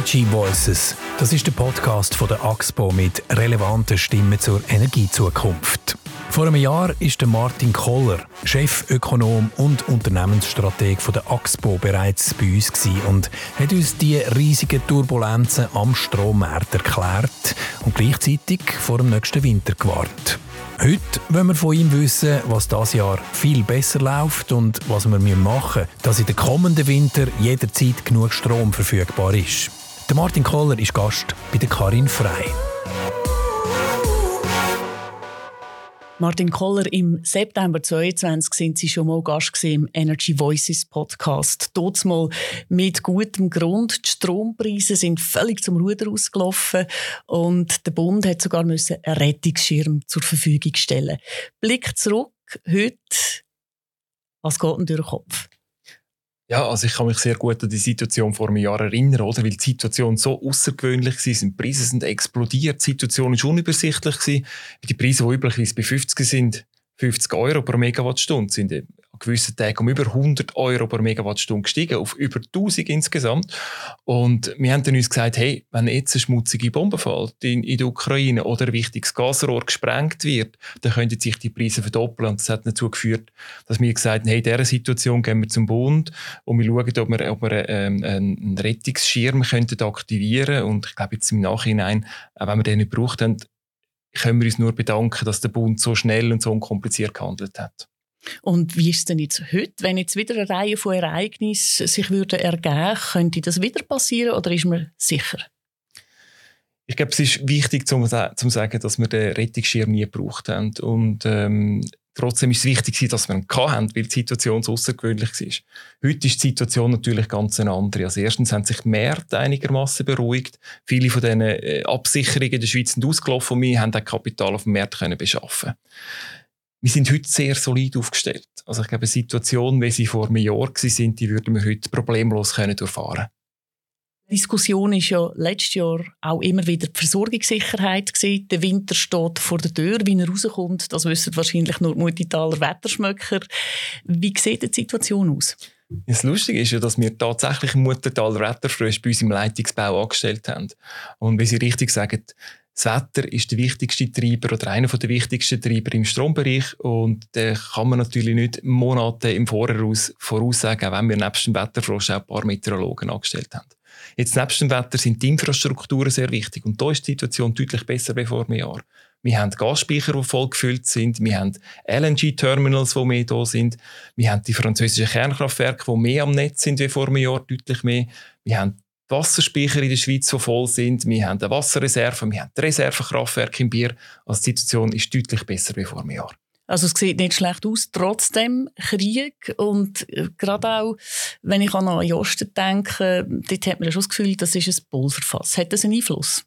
Energy Voices. Das ist der Podcast von der AXPO mit relevanten Stimmen zur Energiezukunft. Vor einem Jahr ist Martin Koller, Chefökonom und Unternehmensstrateg der AXPO, bereits bei uns und hat uns die riesigen Turbulenzen am Strommarkt erklärt und gleichzeitig vor dem nächsten Winter gewarnt. Heute wollen wir von ihm wissen, was das Jahr viel besser läuft und was wir machen müssen, dass in den kommenden Winter jederzeit genug Strom verfügbar ist. Der Martin Koller ist Gast bei der Karin Frei. Martin Koller, im September 2022 sind Sie schon mal Gast im Energy Voices Podcast. Dort mal mit gutem Grund. Die Strompreise sind völlig zum Ruder ausgelaufen und der Bund hat sogar müssen einen Rettungsschirm zur Verfügung stellen. Blick zurück, heute, was geht denn durch den Kopf? Ja, also ich kann mich sehr gut an die Situation vor einem Jahr erinnern, oder? Weil die Situation so außergewöhnlich war, die Preise sind explodiert, die Situation ist unübersichtlich gewesen. Die Preise, die üblicherweise bei 50 sind, 50 Euro pro Megawattstunde, sind gewissen Tagen um über 100 Euro pro Megawattstunde gestiegen, auf über 1000 insgesamt. Und wir haben dann uns gesagt, hey, wenn jetzt eine schmutzige Bombe fällt in, in der Ukraine oder ein wichtiges Gasrohr gesprengt wird, dann könnten sich die Preise verdoppeln. Und das hat dazu geführt, dass wir gesagt haben, hey, in dieser Situation gehen wir zum Bund und wir schauen, ob wir, ob wir ähm, einen Rettungsschirm könnten aktivieren Und ich glaube jetzt im Nachhinein, auch wenn wir den nicht gebraucht haben, können wir uns nur bedanken, dass der Bund so schnell und so unkompliziert gehandelt hat. Und wie ist es denn jetzt heute, wenn jetzt wieder eine Reihe von Ereignissen sich würden ergeben, könnte das wieder passieren oder ist man sicher? Ich glaube, es ist wichtig zu sagen, dass wir den Rettungsschirm nie gebraucht haben. Und ähm, trotzdem ist es wichtig, dass wir ihn hatten, weil die Situation so außergewöhnlich war. Heute ist die Situation natürlich ganz eine andere. Also erstens haben sich die Märkte einigermaßen beruhigt. Viele von diesen äh, Absicherungen in der Schweiz sind ausgelaufen und wir haben auch Kapital auf dem Markt können beschaffen wir sind heute sehr solid aufgestellt. Also ich glaube, eine Situation, wie sie vor einem Jahr war, die würden wir heute problemlos können durchfahren die Diskussion ist ja letztes Jahr auch immer wieder die Versorgungssicherheit gewesen. Der Winter steht vor der Tür, wie er rauskommt. Das wissen wahrscheinlich nur die Muttitaler Wetterschmöcker. Wie sieht die Situation aus? Das Lustige ist ja, dass wir tatsächlich Muttertaler Wetterfrösche bei uns im Leitungsbau angestellt haben. Und wie Sie richtig sagen, das Wetter ist der wichtigste Treiber oder einer der wichtigsten Treiber im Strombereich und da kann man natürlich nicht Monate im Voraus voraussagen, wenn wir nebst dem Wetterfrosch auch ein paar Meteorologen angestellt haben. Jetzt nebst dem Wetter sind die Infrastrukturen sehr wichtig und da ist die Situation deutlich besser als vor einem Jahr. Wir haben Gasspeicher, die voll gefüllt sind. Wir haben LNG-Terminals, die mehr da sind. Wir haben die französischen Kernkraftwerke, die mehr am Netz sind wie vor einem Jahr, deutlich mehr. Wir haben Wasserspeicher in der Schweiz, die voll sind. Wir haben eine Wasserreserve, wir haben Reservekraftwerke im Bier. Also die Situation ist deutlich besser als vor einem Jahr. Also es sieht nicht schlecht aus, trotzdem Krieg und äh, gerade auch, wenn ich an den Osten denke, dort hat man schon das Gefühl, das ist ein Pulverfass. Hat das einen Einfluss?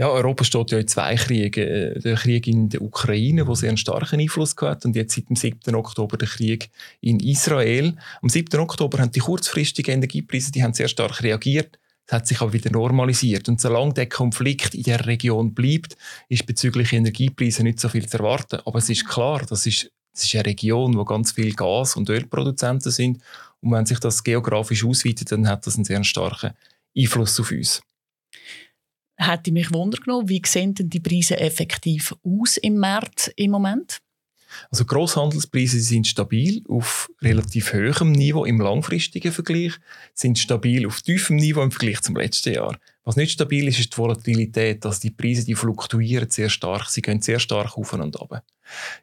Ja, Europa steht ja in zwei Kriegen. Äh, der Krieg in der Ukraine, der sehr einen starken Einfluss hat, und jetzt seit dem 7. Oktober der Krieg in Israel. Am 7. Oktober haben die kurzfristigen Energiepreise die haben sehr stark reagiert. Das hat sich aber wieder normalisiert. Und solange der Konflikt in der Region bleibt, ist bezüglich Energiepreise nicht so viel zu erwarten. Aber es ist klar, das ist, das ist eine Region, wo ganz viele Gas- und Ölproduzenten sind. Und wenn sich das geografisch ausweitet, dann hat das einen sehr starken Einfluss auf uns hätte mich wundern wie sehen denn die Preise effektiv aus im März im Moment? Also Grosshandelspreise sind stabil auf relativ hohem Niveau im langfristigen Vergleich, sind stabil auf tiefem Niveau im Vergleich zum letzten Jahr. Was nicht stabil ist, ist die Volatilität, dass die Preise die fluktuieren sehr stark, sie gehen sehr stark auf und ab.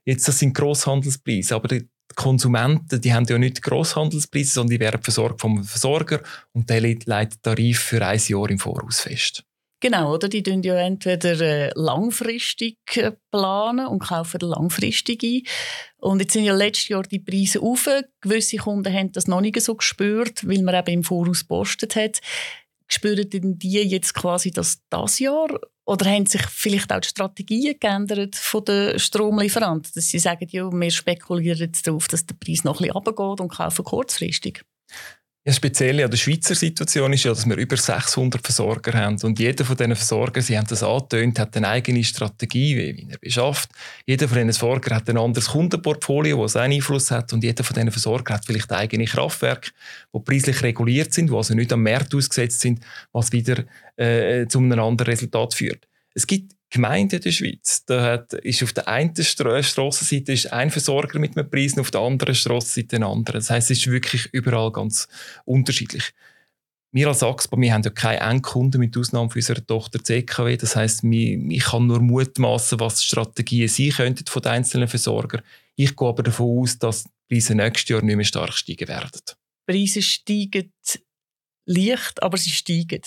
Jetzt das sind Grosshandelspreise, aber die Konsumenten, die haben ja nicht Grosshandelspreise, sondern die werden versorgt vom Versorger und der leitet Tarif für ein Jahr im Voraus fest. Genau, oder? Die tun ja entweder äh, langfristig äh, planen und kaufen langfristig ein. Und jetzt sind ja letztes Jahr die Preise auf. Gewisse Kunden haben das noch nicht so gespürt, weil man eben im Voraus postet hat. Spüren denn die jetzt quasi das das Jahr? Oder haben sich vielleicht auch die Strategien geändert von den Stromlieferanten? Dass sie sagen, ja, wir spekulieren jetzt darauf, dass der Preis noch ein bisschen runtergeht und kaufen kurzfristig? Ja, speziell an der Schweizer Situation ist ja, dass wir über 600 Versorger haben. Und jeder von diesen Versorgern, Sie haben das angetönt, hat eine eigene Strategie, wie er beschafft. Jeder von diesen Versorgern hat ein anderes Kundenportfolio, das einen Einfluss hat. Und jeder von diesen Versorgern hat vielleicht eigene Kraftwerke, die preislich reguliert sind, die also nicht am Markt ausgesetzt sind, was wieder äh, zu einem anderen Resultat führt. Es gibt Gemeinden in der Schweiz. Da hat, ist auf der einen Stra Strassenseite ist ein Versorger mit einem Preis und auf der anderen Strassenseite ein anderer. Das heißt, es ist wirklich überall ganz unterschiedlich. Wir als AXPA, wir haben ja keine Endkunden mit Ausnahme von unserer Tochter CKW. Das heißt, ich kann nur mutmaßen, was Strategien sein könnten von den einzelnen Versorgern. Ich gehe aber davon aus, dass die Preise nächstes Jahr nicht mehr stark steigen werden. Preise steigen leicht, aber sie steigen.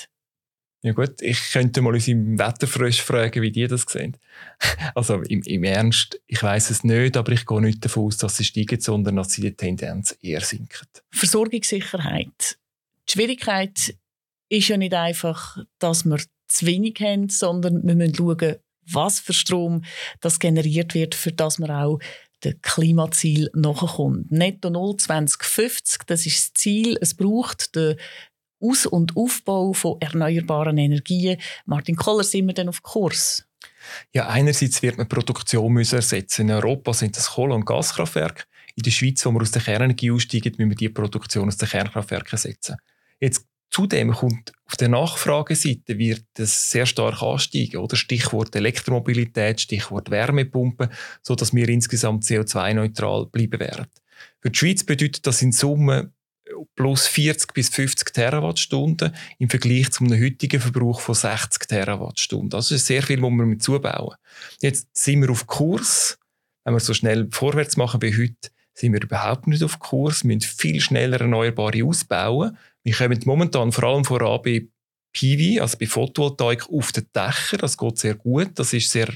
Ja gut, ich könnte mal unsere Wetterfrösche fragen, wie die das sehen. Also im, im Ernst, ich weiß es nicht, aber ich gehe nicht davon aus, dass sie steigen, sondern dass sie die Tendenz eher sinken. Versorgungssicherheit. Die Schwierigkeit ist ja nicht einfach, dass wir zu wenig haben, sondern wir müssen schauen, was für Strom das generiert wird, für das wir auch dem Klimaziel nachkommt. Netto 0 2050, das ist das Ziel. Es braucht den aus- und Aufbau von erneuerbaren Energien. Martin Koller, sind wir denn auf Kurs? Ja, einerseits wird man Produktion müssen ersetzen. In Europa sind das Kohle- und Gaskraftwerke. In der Schweiz, wo wir aus der Kernenergie aussteigen, müssen wir die Produktion aus den Kernkraftwerken ersetzen. Jetzt Zudem kommt auf der Nachfrageseite wird es sehr stark ansteigen, oder? Stichwort Elektromobilität, Stichwort Wärmepumpe, so dass wir insgesamt CO2-neutral bleiben werden. Für die Schweiz bedeutet das in Summe plus 40 bis 50 Terawattstunden im Vergleich zu einem heutigen Verbrauch von 60 Terawattstunden. Das ist sehr viel, was wir mit zubauen. Jetzt sind wir auf Kurs. Wenn wir so schnell vorwärts machen wie heute, sind wir überhaupt nicht auf Kurs. Wir müssen viel schneller Erneuerbare ausbauen. Wir kommen momentan vor allem voran bei PV, also bei Photovoltaik auf den Dächern. Das geht sehr gut. Das ist sehr,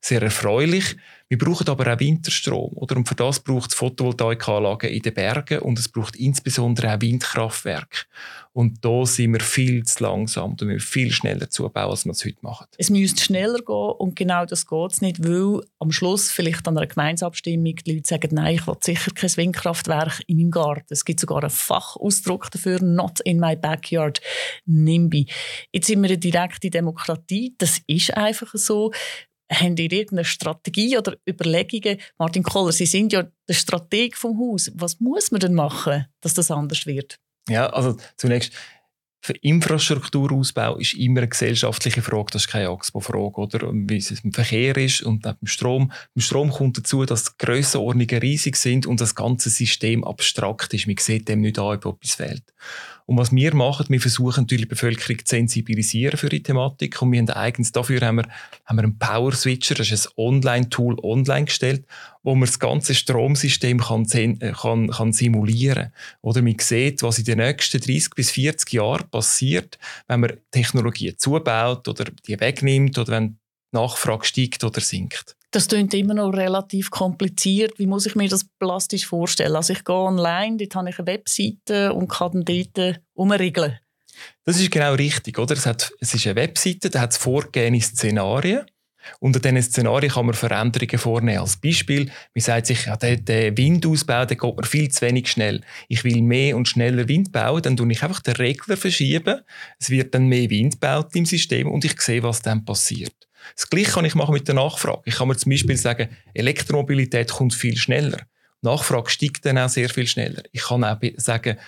sehr erfreulich. Wir brauchen aber auch Winterstrom. Oder? Und für das braucht es Photovoltaikanlagen in den Bergen und es braucht insbesondere auch Windkraftwerke. Und da sind wir viel zu langsam. Da müssen wir viel schneller zubauen, als wir es heute machen. Es müsste schneller gehen und genau das geht es nicht, weil am Schluss vielleicht an einer Gemeinsabstimmung die Leute sagen, nein, ich will sicher kein Windkraftwerk in meinem Garten. Es gibt sogar einen Fachausdruck dafür, not in my backyard, NIMBY. Jetzt sind wir eine direkte Demokratie, das ist einfach so. Haben ihr irgendeine Strategie oder Überlegungen? Martin Koller, Sie sind ja der Strateg vom Haus. Was muss man denn machen, dass das anders wird? Ja, also zunächst, für Infrastrukturausbau ist immer eine gesellschaftliche Frage, das ist keine AXPO-Frage, oder? Wie es im Verkehr ist und beim Strom. Beim Strom kommt dazu, dass die Grössenordnungen riesig sind und das ganze System abstrakt ist. Man sieht dem nicht an, ob etwas fehlt. Und was wir machen, wir versuchen natürlich die Bevölkerung zu sensibilisieren für die Thematik. Und wir haben eigens dafür haben wir, haben wir einen Power Switcher, das ist ein Online-Tool online gestellt, wo man das ganze Stromsystem kann, äh, kann, kann simulieren. Oder man sieht, was in den nächsten 30 bis 40 Jahren passiert, wenn man Technologien zubaut oder die wegnimmt oder wenn die Nachfrage steigt oder sinkt. Das klingt immer noch relativ kompliziert. Wie muss ich mir das plastisch vorstellen? Also ich gehe online, dort habe ich eine Webseite und kann dann dort umregeln. Das ist genau richtig, oder? Es, hat, es ist eine Webseite, da hat es vorgegebene Szenarien. Unter diesen Szenarien kann man Veränderungen vornehmen. Als Beispiel, man sagt sich, ja, der, der Windausbau der geht mir viel zu wenig schnell. Ich will mehr und schneller Wind bauen, dann tue ich einfach den Regler verschieben. Es wird dann mehr Wind gebaut im System und ich sehe, was dann passiert. Das Gleiche kann ich machen mit der Nachfrage. Ich kann mir zum Beispiel sagen, Elektromobilität kommt viel schneller. Nachfrage steigt dann auch sehr viel schneller. Ich kann auch sagen,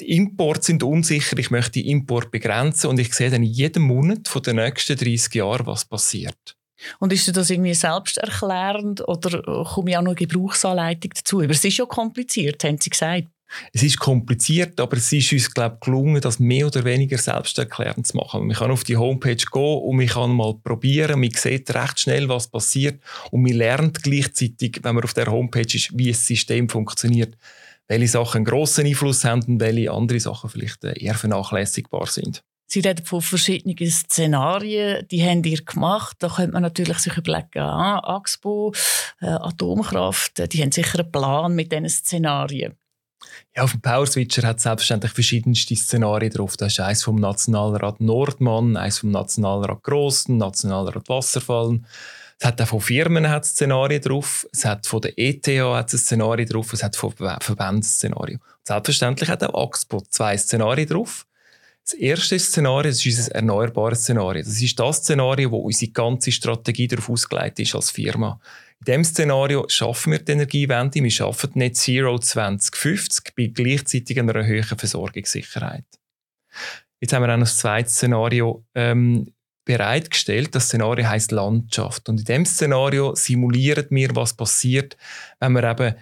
die Importe sind unsicher, ich möchte die Import begrenzen und ich sehe dann jeden Monat von den nächsten 30 Jahren, was passiert. Und ist das irgendwie selbsterklärend oder komme ich auch noch Gebrauchsanleitung dazu? Aber es ist ja kompliziert, haben Sie gesagt. Es ist kompliziert, aber es ist uns, glaube gelungen, das mehr oder weniger selbsterklärend zu machen. Man kann auf die Homepage gehen und man kann mal probieren. Man sieht recht schnell, was passiert. Und man lernt gleichzeitig, wenn man auf der Homepage ist, wie das System funktioniert, welche Sachen einen grossen Einfluss haben und welche andere Sachen vielleicht äh, eher vernachlässigbar sind. Sie reden von verschiedenen Szenarien, die haben ihr gemacht. Da könnte man natürlich sich überlegen, ah, Axpo, äh, Atomkraft, die haben sicher einen Plan mit diesen Szenarien. Ja, auf dem Power Switcher hat es selbstverständlich verschiedenste Szenarien drauf. Da ist eins vom Nationalrat Nordmann, eins vom Nationalrat Grossen, Nationalrat Wasserfallen. Es hat auch von Firmen hat Szenarien drauf, es hat von der ETH hat ein Szenario drauf, es hat von Verbänden Szenario. Selbstverständlich hat auch Axpo zwei Szenarien drauf. Das erste Szenario das ist ein erneuerbares Szenario. Das ist das Szenario, wo unsere ganze Strategie darauf ausgelegt ist als Firma. In diesem Szenario schaffen wir die Energiewende, wir schaffen Net Zero 2050 bei gleichzeitig einer höheren Versorgungssicherheit. Jetzt haben wir auch noch das zweite Szenario ähm, bereitgestellt. Das Szenario heißt Landschaft. Und in dem Szenario simulieren wir, was passiert, wenn wir eben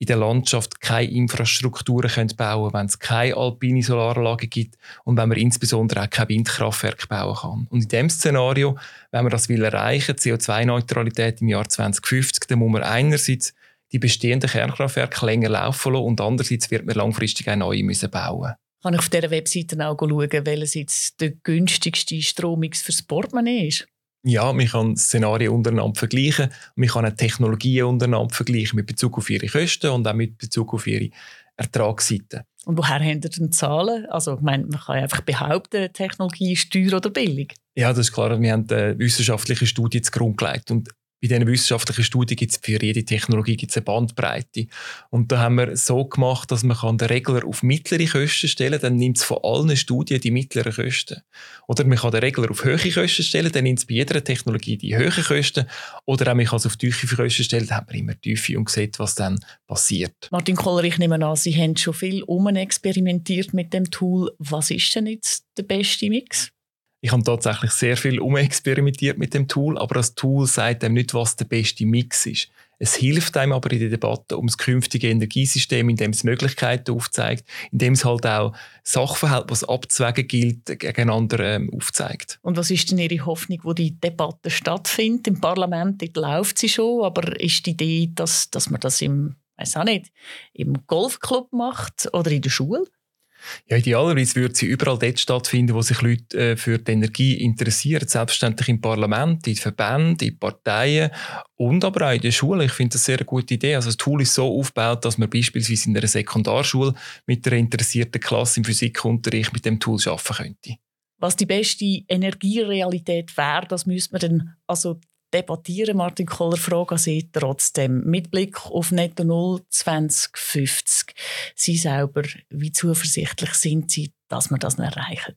in der Landschaft keine Infrastrukturen können bauen wenn es keine alpine Solaranlage gibt und wenn man insbesondere auch kein Windkraftwerk bauen kann. Und in dem Szenario, wenn man das will erreichen, CO2-Neutralität im Jahr 2050, dann muss man einerseits die bestehenden Kernkraftwerke länger laufen lassen und andererseits wird man langfristig auch neue müssen bauen kann ich auf dieser Webseite auch schauen, welches jetzt der günstigste Strommix fürs Portemonnaie ist? Ja, man kann Szenarien untereinander vergleichen. Man kann auch Technologien untereinander vergleichen mit Bezug auf ihre Kosten und auch mit Bezug auf ihre Ertragsseite. Und woher haben ihr denn Zahlen? Also, ich meine, man kann ja einfach behaupten, Technologie ist teuer oder billig. Ja, das ist klar. Wir haben eine wissenschaftliche Studie zugrunde gelegt. Und bei diesen wissenschaftlichen Studien gibt es für jede Technologie gibt's eine Bandbreite. Und da haben wir so gemacht, dass man den Regler auf mittlere Kosten stellen kann, dann nimmt es von allen Studien die mittleren Kosten. Oder man kann den Regler auf hohe Kosten stellen, dann nimmt es bei jeder Technologie die hohen Kosten. Oder auch man kann es auf tiefe Kosten stellen, dann hat man immer tiefe und sieht, was dann passiert. Martin Kohler, ich nehme an, Sie haben schon viel experimentiert mit dem Tool. Was ist denn jetzt der beste Mix? Ich habe tatsächlich sehr viel umexperimentiert mit dem Tool, aber das Tool sagt einem nicht, was der beste Mix ist. Es hilft einem aber in der Debatte um das künftige Energiesystem, indem es Möglichkeiten aufzeigt, indem es halt auch Sachverhalte, was abzuwägen gilt, gegeneinander ähm, aufzeigt. Und was ist denn Ihre Hoffnung, wo die Debatte stattfindet? Im Parlament läuft sie schon, aber ist die Idee, dass, dass man das im, weiß auch nicht, im Golfclub macht oder in der Schule? Ja, idealerweise würde sie überall dort stattfinden, wo sich Leute äh, für die Energie interessieren. Selbstverständlich im Parlament, in Verbänden, in Parteien und aber auch in der Schule. Ich finde das eine sehr gute Idee. Also das Tool ist so aufgebaut, dass man beispielsweise in einer Sekundarschule mit einer interessierten Klasse im Physikunterricht mit dem Tool arbeiten könnte. Was die beste Energierealität wäre, das müsste man dann also debattieren. Martin Kohler, Frage an Sie trotzdem. Mit Blick auf Netto Null 2050. Sie selber, wie zuversichtlich sind Sie, dass wir das erreichen?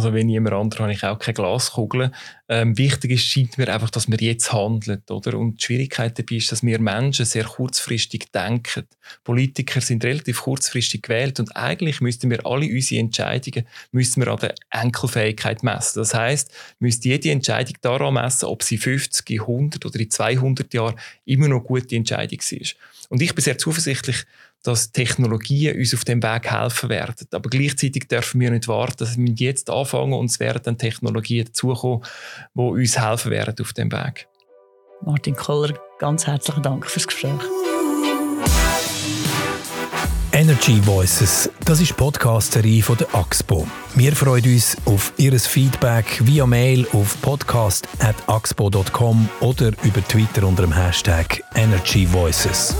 Also wenn niemand anderes habe ich auch keine Glaskugel. Ähm, wichtig ist, scheint mir einfach, dass wir jetzt handeln. Oder? Und die Schwierigkeit dabei ist, dass wir Menschen sehr kurzfristig denken. Politiker sind relativ kurzfristig gewählt und eigentlich müssten wir alle unsere Entscheidungen müssten wir an der Enkelfähigkeit messen. Das heißt, müsste jede Entscheidung daran messen, ob sie 50, 100 oder in 200 Jahren immer noch gute Entscheidung ist. Und ich bin sehr zuversichtlich, dass Technologien uns auf dem Weg helfen werden. Aber gleichzeitig dürfen wir nicht warten, dass wir jetzt anfangen und es werden dann Technologien dazukommen, die uns helfen werden auf dem Weg. Martin Koller, ganz herzlichen Dank fürs Gespräch. Energy Voices, das ist die Podcast-Serie von der AXPO. Wir freuen uns auf Ihr Feedback via Mail auf podcast.axpo.com oder über Twitter unter dem Hashtag Energy Voices.